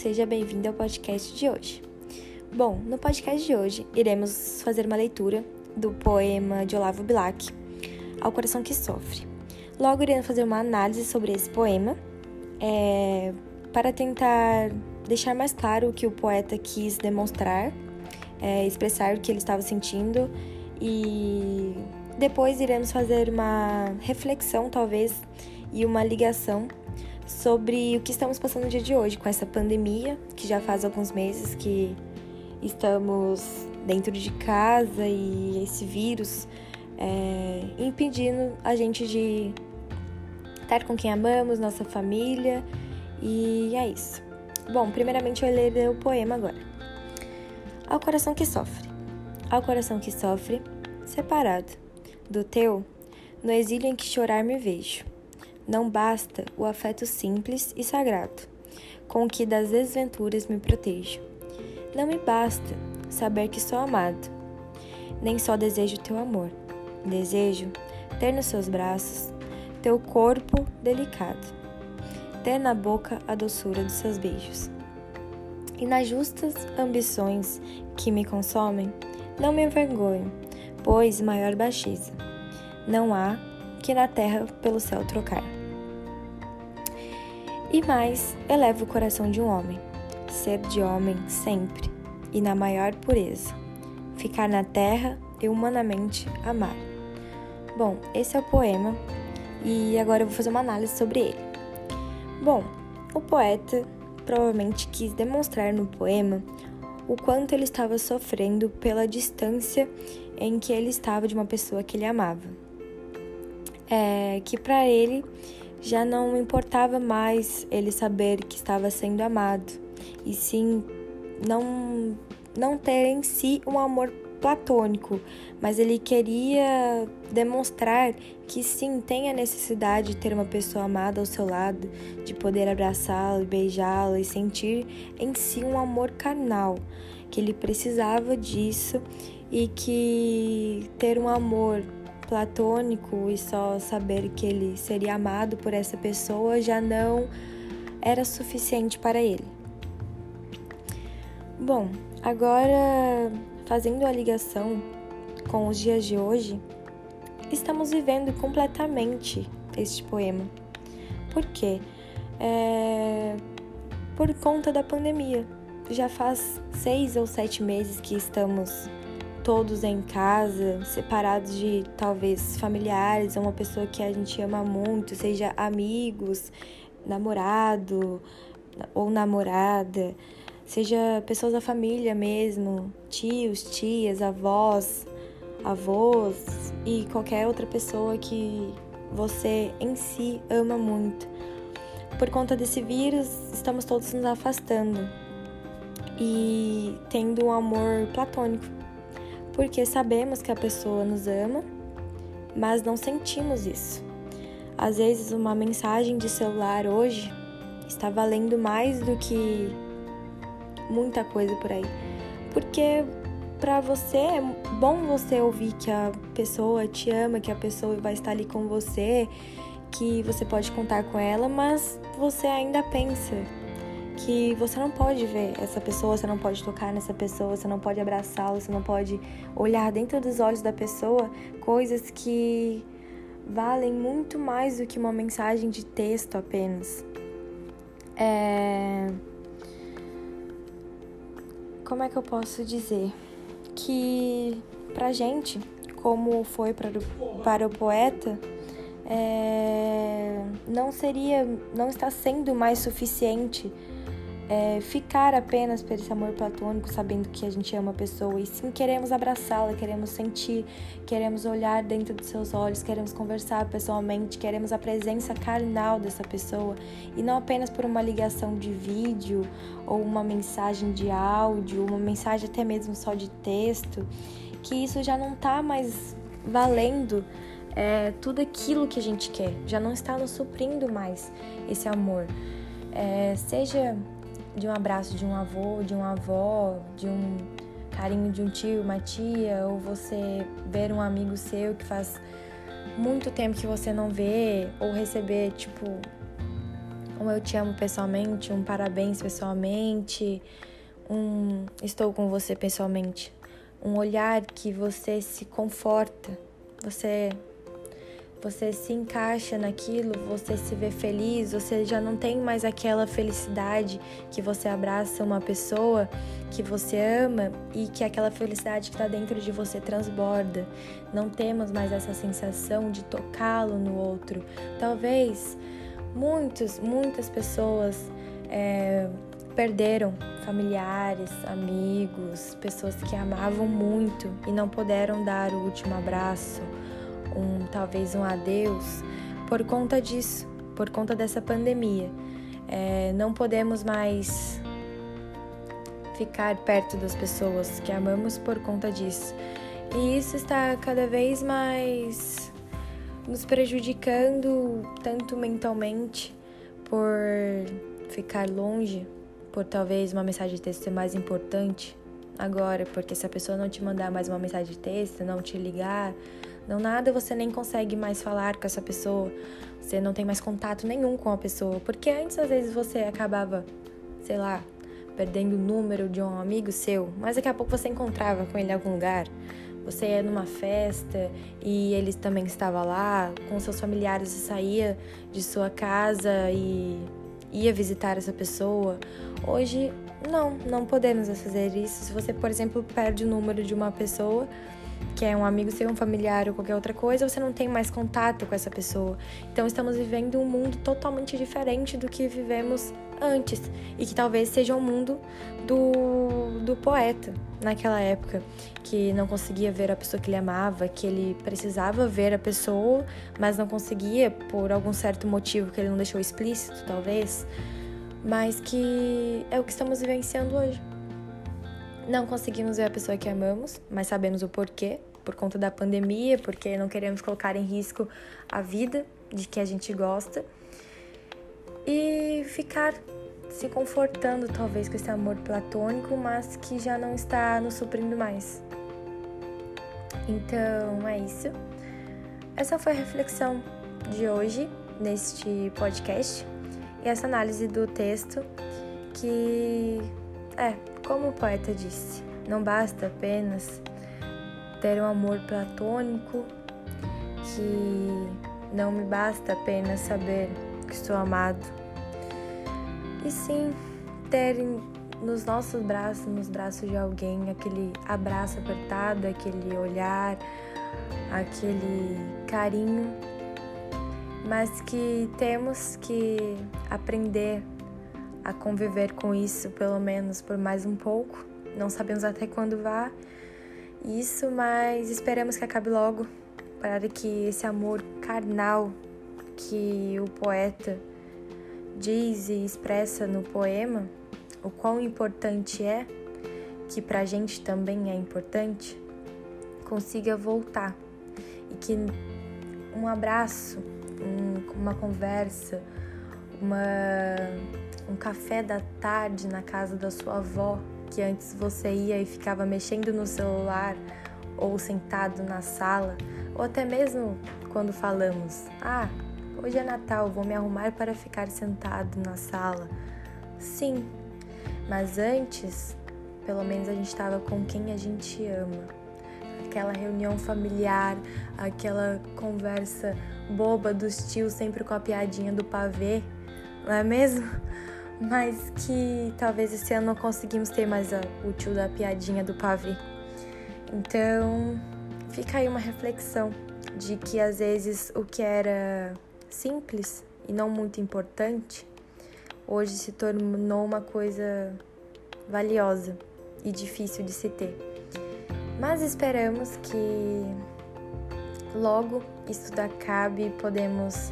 seja bem-vindo ao podcast de hoje. Bom, no podcast de hoje iremos fazer uma leitura do poema de Olavo Bilac, Ao Coração que Sofre. Logo iremos fazer uma análise sobre esse poema, é, para tentar deixar mais claro o que o poeta quis demonstrar, é, expressar o que ele estava sentindo e depois iremos fazer uma reflexão, talvez, e uma ligação sobre o que estamos passando no dia de hoje com essa pandemia, que já faz alguns meses que estamos dentro de casa e esse vírus é, impedindo a gente de estar com quem amamos, nossa família, e é isso. Bom, primeiramente eu vou ler o poema agora. Ao coração que sofre, ao coração que sofre, separado do teu, no exílio em que chorar me vejo não basta o afeto simples e sagrado, com que das desventuras me protejo. Não me basta saber que sou amado, nem só desejo teu amor. Desejo ter nos seus braços teu corpo delicado, ter na boca a doçura dos seus beijos. E nas justas ambições que me consomem, não me envergonho, pois maior baixeza não há que na terra pelo céu trocar. E mais, eleva o coração de um homem, ser de homem sempre e na maior pureza, ficar na terra e humanamente amar. Bom, esse é o poema e agora eu vou fazer uma análise sobre ele. Bom, o poeta provavelmente quis demonstrar no poema o quanto ele estava sofrendo pela distância em que ele estava de uma pessoa que ele amava. É, que para ele já não importava mais ele saber que estava sendo amado, e sim não, não ter em si um amor platônico, mas ele queria demonstrar que sim, tem a necessidade de ter uma pessoa amada ao seu lado, de poder abraçá-la, beijá-la e sentir em si um amor carnal, que ele precisava disso e que ter um amor platônico e só saber que ele seria amado por essa pessoa já não era suficiente para ele. Bom, agora fazendo a ligação com os dias de hoje, estamos vivendo completamente este poema. Por quê? É... Por conta da pandemia. Já faz seis ou sete meses que estamos todos em casa, separados de talvez familiares, ou uma pessoa que a gente ama muito, seja amigos, namorado ou namorada, seja pessoas da família mesmo, tios, tias, avós, avós e qualquer outra pessoa que você em si ama muito. Por conta desse vírus, estamos todos nos afastando e tendo um amor platônico porque sabemos que a pessoa nos ama, mas não sentimos isso. Às vezes, uma mensagem de celular hoje está valendo mais do que muita coisa por aí. Porque para você é bom você ouvir que a pessoa te ama, que a pessoa vai estar ali com você, que você pode contar com ela, mas você ainda pensa que você não pode ver essa pessoa, você não pode tocar nessa pessoa, você não pode abraçá-la, você não pode olhar dentro dos olhos da pessoa coisas que valem muito mais do que uma mensagem de texto apenas. É... Como é que eu posso dizer? Que pra gente, como foi para o, para o poeta, é... não seria, não está sendo mais suficiente é, ficar apenas por esse amor platônico, sabendo que a gente ama a pessoa e sim queremos abraçá-la, queremos sentir, queremos olhar dentro dos seus olhos, queremos conversar pessoalmente, queremos a presença carnal dessa pessoa e não apenas por uma ligação de vídeo ou uma mensagem de áudio, uma mensagem até mesmo só de texto, que isso já não está mais valendo é, tudo aquilo que a gente quer, já não está nos suprindo mais esse amor. É, seja de um abraço de um avô, de uma avó, de um carinho de um tio, uma tia, ou você ver um amigo seu que faz muito tempo que você não vê, ou receber, tipo, um eu te amo pessoalmente, um parabéns pessoalmente, um estou com você pessoalmente. Um olhar que você se conforta, você você se encaixa naquilo, você se vê feliz, você já não tem mais aquela felicidade que você abraça uma pessoa que você ama e que aquela felicidade que está dentro de você transborda. Não temos mais essa sensação de tocá-lo no outro. Talvez muitos, muitas pessoas é, perderam familiares, amigos, pessoas que amavam muito e não puderam dar o último abraço um talvez um adeus por conta disso, por conta dessa pandemia. É, não podemos mais ficar perto das pessoas que amamos por conta disso. E isso está cada vez mais nos prejudicando tanto mentalmente por ficar longe, por talvez uma mensagem de texto ser mais importante agora, porque se a pessoa não te mandar mais uma mensagem de texto, não te ligar, não nada, você nem consegue mais falar com essa pessoa. Você não tem mais contato nenhum com a pessoa. Porque antes, às vezes, você acabava, sei lá, perdendo o número de um amigo seu, mas daqui a pouco você encontrava com ele em algum lugar. Você ia numa festa e ele também estava lá, com seus familiares, você saía de sua casa e ia visitar essa pessoa. Hoje, não, não podemos fazer isso. Se você, por exemplo, perde o número de uma pessoa, que é um amigo seu, um familiar ou qualquer outra coisa, você não tem mais contato com essa pessoa. Então estamos vivendo um mundo totalmente diferente do que vivemos antes e que talvez seja o um mundo do, do poeta naquela época, que não conseguia ver a pessoa que ele amava, que ele precisava ver a pessoa, mas não conseguia por algum certo motivo que ele não deixou explícito, talvez, mas que é o que estamos vivenciando hoje. Não conseguimos ver a pessoa que amamos, mas sabemos o porquê, por conta da pandemia, porque não queremos colocar em risco a vida de que a gente gosta. E ficar se confortando talvez com esse amor platônico, mas que já não está nos suprindo mais. Então é isso. Essa foi a reflexão de hoje neste podcast e essa análise do texto que é como o poeta disse, não basta apenas ter um amor platônico, que não me basta apenas saber que estou amado, e sim ter nos nossos braços, nos braços de alguém, aquele abraço apertado, aquele olhar, aquele carinho, mas que temos que aprender a conviver com isso, pelo menos por mais um pouco. Não sabemos até quando vá isso, mas esperamos que acabe logo para que esse amor carnal que o poeta diz e expressa no poema, o quão importante é, que para a gente também é importante, consiga voltar e que um abraço, um, uma conversa, uma um café da tarde na casa da sua avó, que antes você ia e ficava mexendo no celular ou sentado na sala, ou até mesmo quando falamos: "Ah, hoje é Natal, vou me arrumar para ficar sentado na sala". Sim, mas antes, pelo menos a gente estava com quem a gente ama. Aquela reunião familiar, aquela conversa boba dos tios sempre com a piadinha do pavê, não é mesmo? mas que talvez esse ano não conseguimos ter mais a, o tio da piadinha do pavê. Então, fica aí uma reflexão de que às vezes o que era simples e não muito importante hoje se tornou uma coisa valiosa e difícil de se ter. Mas esperamos que logo isso acabe e podemos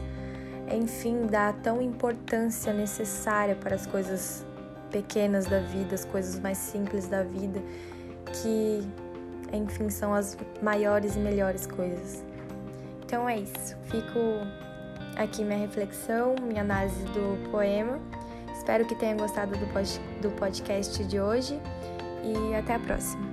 enfim, dar tão importância necessária para as coisas pequenas da vida, as coisas mais simples da vida, que, enfim, são as maiores e melhores coisas. Então é isso. Fico aqui minha reflexão, minha análise do poema. Espero que tenha gostado do podcast de hoje e até a próxima.